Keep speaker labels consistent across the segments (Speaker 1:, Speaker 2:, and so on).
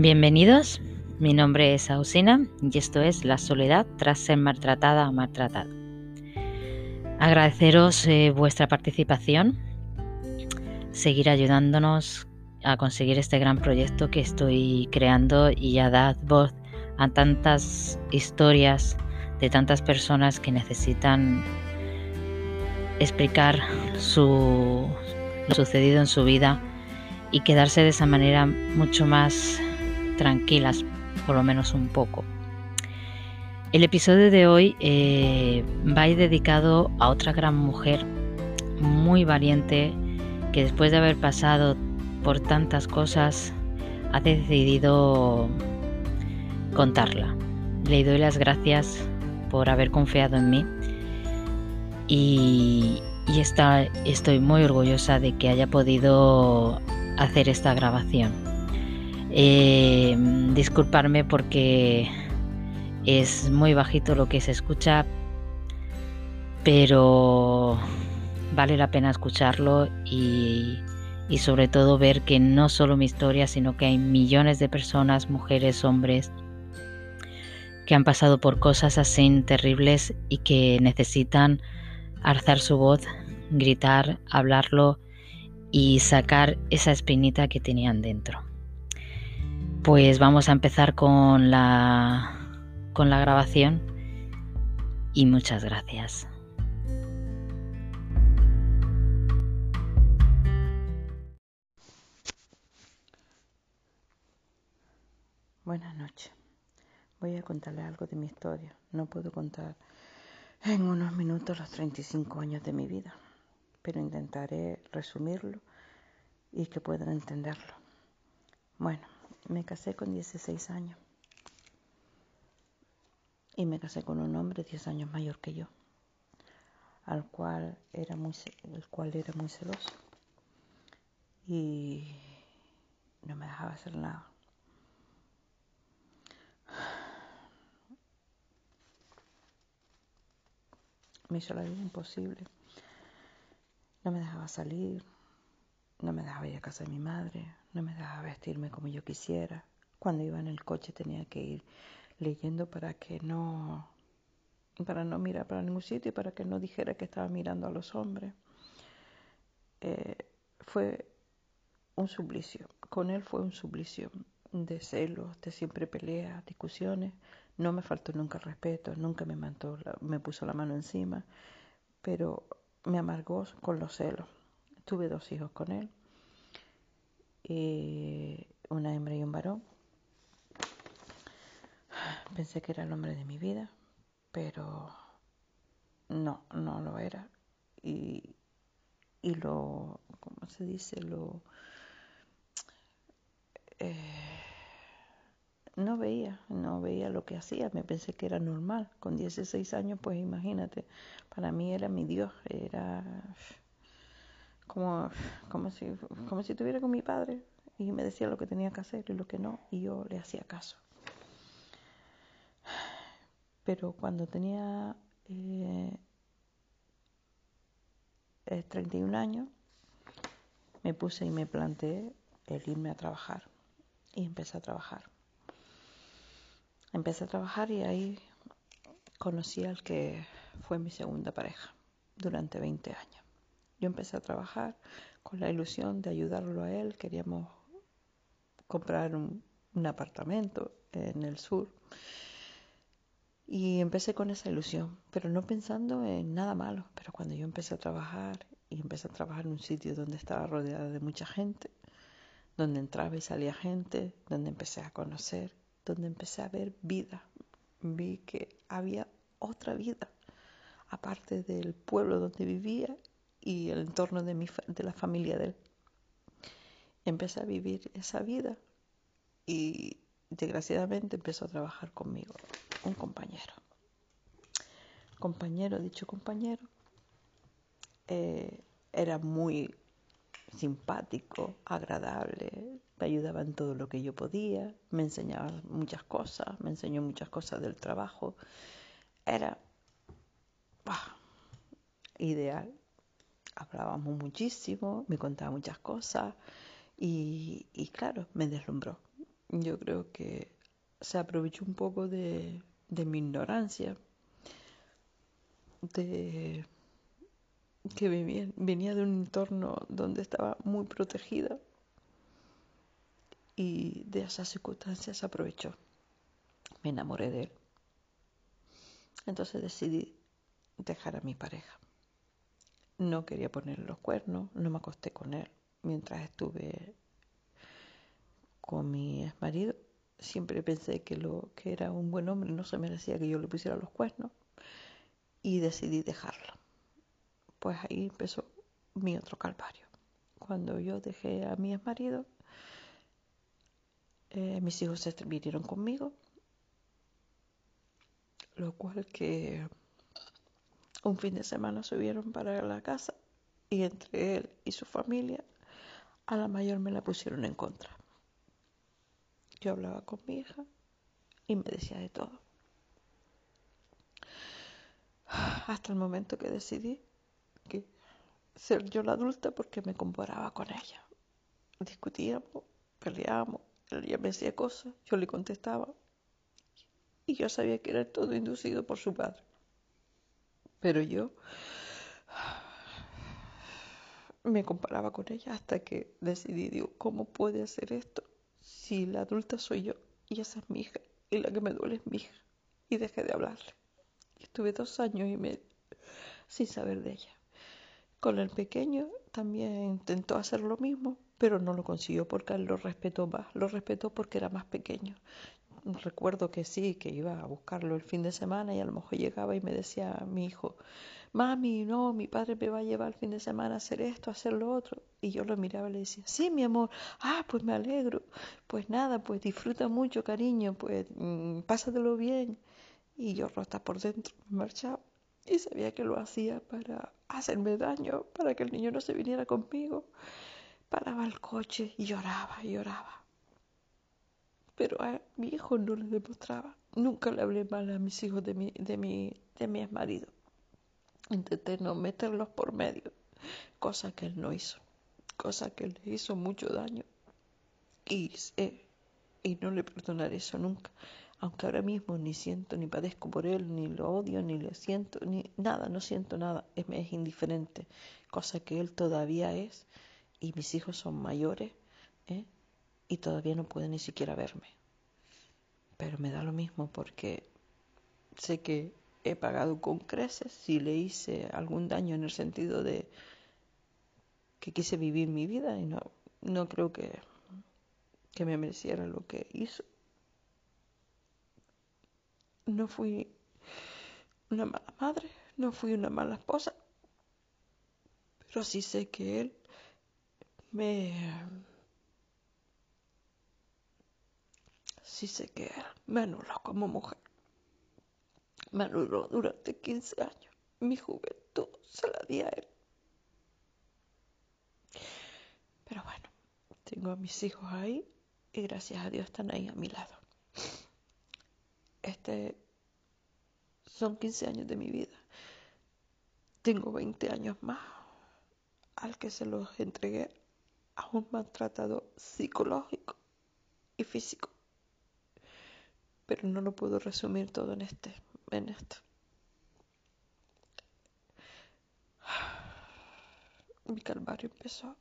Speaker 1: Bienvenidos, mi nombre es Ausina y esto es La soledad tras ser maltratada o maltratado. Agradeceros eh, vuestra participación, seguir ayudándonos a conseguir este gran proyecto que estoy creando y a dar voz a tantas historias de tantas personas que necesitan explicar su, lo sucedido en su vida y quedarse de esa manera mucho más tranquilas, por lo menos un poco. El episodio de hoy eh, va a ir dedicado a otra gran mujer muy valiente que después de haber pasado por tantas cosas ha decidido contarla. Le doy las gracias por haber confiado en mí y, estoy muy orgullosa de que haya podido hacer esta grabación. Eh, disculparme porque es muy bajito lo que se escucha, pero vale la pena escucharlo y, y sobre todo ver que no solo mi historia, sino que hay millones de personas, mujeres, hombres, que han pasado por cosas así terribles y que necesitan alzar su voz, gritar, hablarlo y sacar esa espinita que tenían dentro. Pues vamos a empezar con la, con la grabación y muchas gracias.
Speaker 2: Buenas noches. Voy a contarle algo de mi historia. No puedo contar en unos minutos los 35 años de mi vida, pero intentaré resumirlo y que puedan entenderlo. Bueno, me casé con 16 años y me casé con un hombre 10 años mayor que yo, al cual era muy, el cual era muy celoso y no me dejaba hacer nada. Me hizo la vida imposible. No me dejaba salir, no me dejaba ir a casa de mi madre, no me dejaba vestirme como yo quisiera. Cuando iba en el coche tenía que ir leyendo para que no para no mirar para ningún sitio y para que no dijera que estaba mirando a los hombres. Eh, fue un suplicio. Con él fue un suplicio de celos, de siempre peleas, discusiones. No me faltó nunca respeto, nunca me, me puso la mano encima, pero me amargó con los celos. Tuve dos hijos con él, una hembra y un varón. Pensé que era el hombre de mi vida, pero no, no lo era. Y, y lo, ¿cómo se dice? Lo... Eh, no veía, no veía lo que hacía, me pensé que era normal. Con 16 años, pues imagínate, para mí era mi Dios, era como, como, si, como si estuviera con mi padre y me decía lo que tenía que hacer y lo que no, y yo le hacía caso. Pero cuando tenía eh, 31 eh, años, me puse y me planteé el irme a trabajar. Y empecé a trabajar. Empecé a trabajar y ahí conocí al que fue mi segunda pareja durante 20 años. Yo empecé a trabajar con la ilusión de ayudarlo a él. Queríamos comprar un, apartamento en el sur. Y empecé con esa ilusión, pero no pensando en nada malo. Pero cuando yo empecé a trabajar y empecé a trabajar en un sitio donde estaba rodeada de mucha gente, donde entraba y salía gente, donde empecé a conocer, donde empecé a ver vida, vi que había otra vida, aparte del pueblo donde vivía y el entorno de, mi, de la familia de él. Empecé a vivir esa vida y desgraciadamente empezó a trabajar conmigo un compañero. Compañero, dicho compañero, eh, era muy simpático, agradable, me ayudaba en todo lo que yo podía, me enseñaba muchas cosas, me enseñó muchas cosas del trabajo. Era ideal hablábamos muchísimo, me contaba muchas cosas y, claro, me deslumbró. yo creo que se aprovechó un poco de, mi ignorancia, de que venía de un entorno donde estaba muy protegida y de esas circunstancias aprovechó. Me enamoré de él. Entonces decidí dejar a mi pareja. No quería ponerle los cuernos, no me acosté con él mientras estuve con mi ex marido. Siempre pensé que lo que era un buen hombre no se merecía que yo le pusiera los cuernos y decidí dejarlo. Pues ahí empezó mi otro calvario. Cuando yo dejé a mi ex marido, eh, mis hijos se vinieron conmigo, lo cual que un fin de semana subieron para la casa y entre él y su familia a la mayor me la pusieron en contra. Yo hablaba con mi hija y me decía de todo. Hasta el momento que decidí que ser yo la adulta porque me comparaba con ella. Discutíamos, peleábamos, ella me decía cosas, yo le contestaba y yo sabía que era todo inducido por su padre. Pero yo me comparaba con ella hasta que decidí, digo, ¿cómo puede hacer esto si la adulta soy yo y esa es mi hija y la que me duele es mi hija? Y dejé de hablarle. Estuve dos años y medio sin saber de ella. Con el pequeño también intentó hacer lo mismo, pero no lo consiguió porque él lo respetó más, lo respetó porque era más pequeño recuerdo que sí, que iba a buscarlo el fin de semana y a lo mejor llegaba y me decía mi hijo, mami, no, mi padre me va a llevar el fin de semana a hacer esto, a hacer lo otro. Y yo lo miraba y le decía, sí, mi amor, ah, pues me alegro, pues nada, pues disfruta mucho, cariño, pues mmm, pásatelo bien. Y yo rota por dentro me marchaba y sabía que lo hacía para hacerme daño, para que el niño no se viniera conmigo. Paraba el coche y lloraba lloraba pero a mi hijo no le demostraba. Nunca le hablé mal a mis hijos de mi, de mi, de mi ex marido. Intenté no meterlos por medio, cosa que él no hizo, cosa que le hizo mucho daño. Y, y no le perdonaré eso nunca. Aunque ahora mismo ni siento ni padezco por él, ni lo odio, ni le siento, ni nada, no siento nada. Es, es indiferente, cosa que él todavía es y mis hijos son mayores. ¿eh? Y todavía no puede ni siquiera verme. Pero me da lo mismo porque sé que he pagado con creces si le hice algún daño en el sentido de que quise vivir mi vida y no, no creo que, que me mereciera lo que hizo. No fui una mala madre, no fui una mala esposa, pero sí sé que él me sí sé que me anuló como mujer. Me anuló durante 15 años. Mi juventud se la di a él. Pero bueno, tengo a mis hijos ahí y gracias a Dios están ahí a mi lado. Este son 15 años de mi vida. Tengo 20 años más al que se los entregué a un maltratador psicológico y físico pero no lo puedo resumir todo en este, en esto. Mi calvario empezó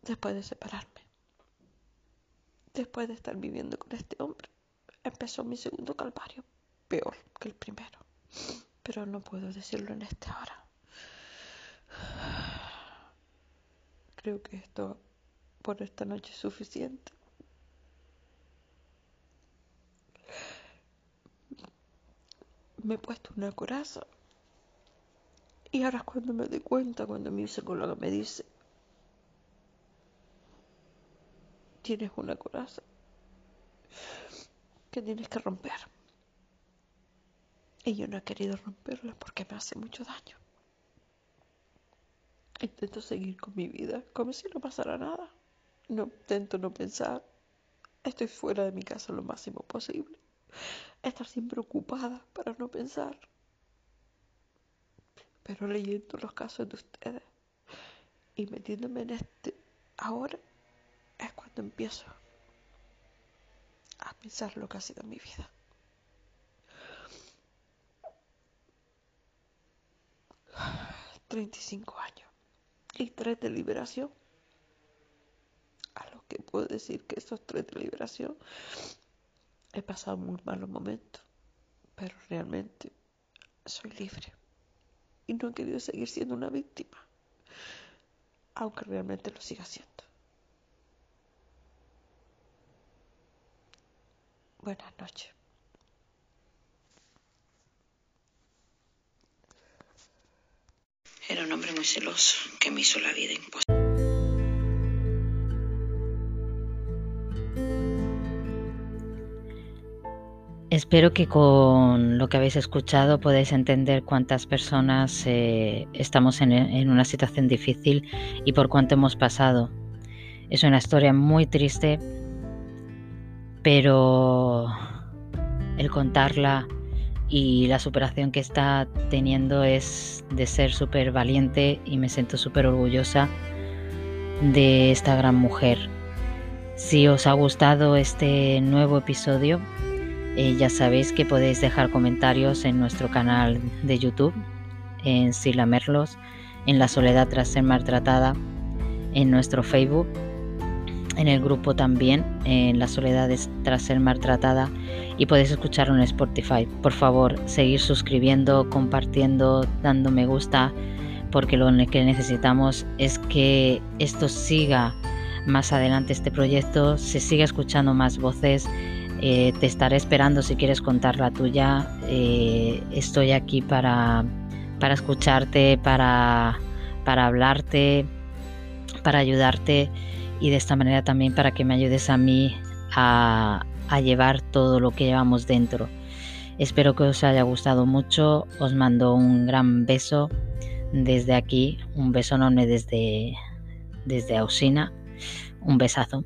Speaker 2: después de separarme, después de estar viviendo con este hombre, empezó mi segundo calvario, peor que el primero, pero no puedo decirlo en esta hora. Creo que esto por esta noche es suficiente. Me he puesto una coraza. Y ahora es cuando me doy cuenta, cuando mi psicóloga me dice, tienes una coraza que tienes que romper. Y yo no he querido romperla porque me hace mucho daño. Intento seguir con mi vida como si no pasara nada. No intento no pensar. Estoy fuera de mi casa lo máximo posible. Estar siempre ocupada para no pensar. Pero leyendo los casos de ustedes y metiéndome en este ahora es cuando empiezo a pensar lo que ha sido mi vida. Treinta y cinco años y tres de liberación. Que puedo decir que esos tres de liberación he pasado muy malos momentos, pero realmente soy libre y no he querido seguir siendo una víctima, aunque realmente lo siga siendo. Buenas noches.
Speaker 3: Era un hombre muy celoso que me hizo la vida imposible.
Speaker 1: Espero que con lo que habéis escuchado podáis entender cuántas personas eh, estamos en, en, una situación difícil y por cuánto hemos pasado. Es una historia muy triste, pero el contarla y la superación que está teniendo es de ser súper valiente y me siento súper orgullosa de esta gran mujer. Si os ha gustado este nuevo episodio, eh, ya sabéis que podéis dejar comentarios en nuestro canal de YouTube, en Sila Merlos, en La Soledad tras ser maltratada, en nuestro Facebook, en el grupo también, en La Soledad tras ser maltratada y podéis escucharlo en Spotify. Por favor, seguir suscribiendo, compartiendo, dando me gusta, porque lo que necesitamos es que esto siga más adelante, este proyecto, se siga escuchando más voces eh, te estaré esperando si quieres contar la tuya. Eh, estoy aquí para, para escucharte, para, para hablarte, para ayudarte y de esta manera también para que me ayudes a mí a, a llevar todo lo que llevamos dentro. Espero que os haya gustado mucho. Os mando un gran beso desde aquí, un beso enorme desde, desde Ausina. Un besazo.